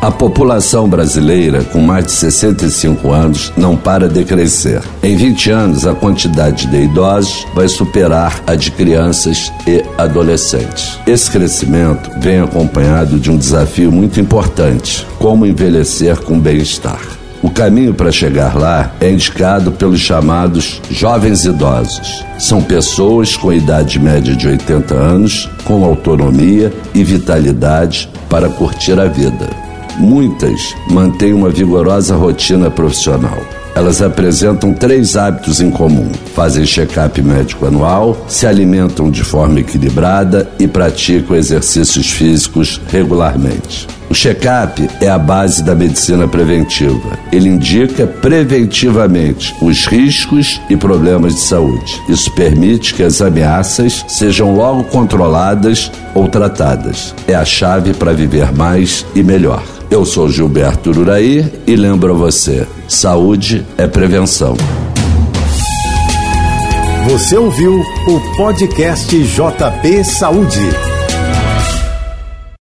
A população brasileira, com mais de 65 anos, não para de crescer. Em 20 anos, a quantidade de idosos vai superar a de crianças e adolescentes. Esse crescimento vem acompanhado de um desafio muito importante: como envelhecer com bem-estar. O caminho para chegar lá é indicado pelos chamados jovens idosos. São pessoas com idade média de 80 anos, com autonomia e vitalidade para curtir a vida. Muitas mantêm uma vigorosa rotina profissional. Elas apresentam três hábitos em comum: fazem check-up médico anual, se alimentam de forma equilibrada e praticam exercícios físicos regularmente. O check-up é a base da medicina preventiva. Ele indica preventivamente os riscos e problemas de saúde. Isso permite que as ameaças sejam logo controladas ou tratadas. É a chave para viver mais e melhor. Eu sou Gilberto Uraí e lembro a você: saúde é prevenção. Você ouviu o podcast JP Saúde.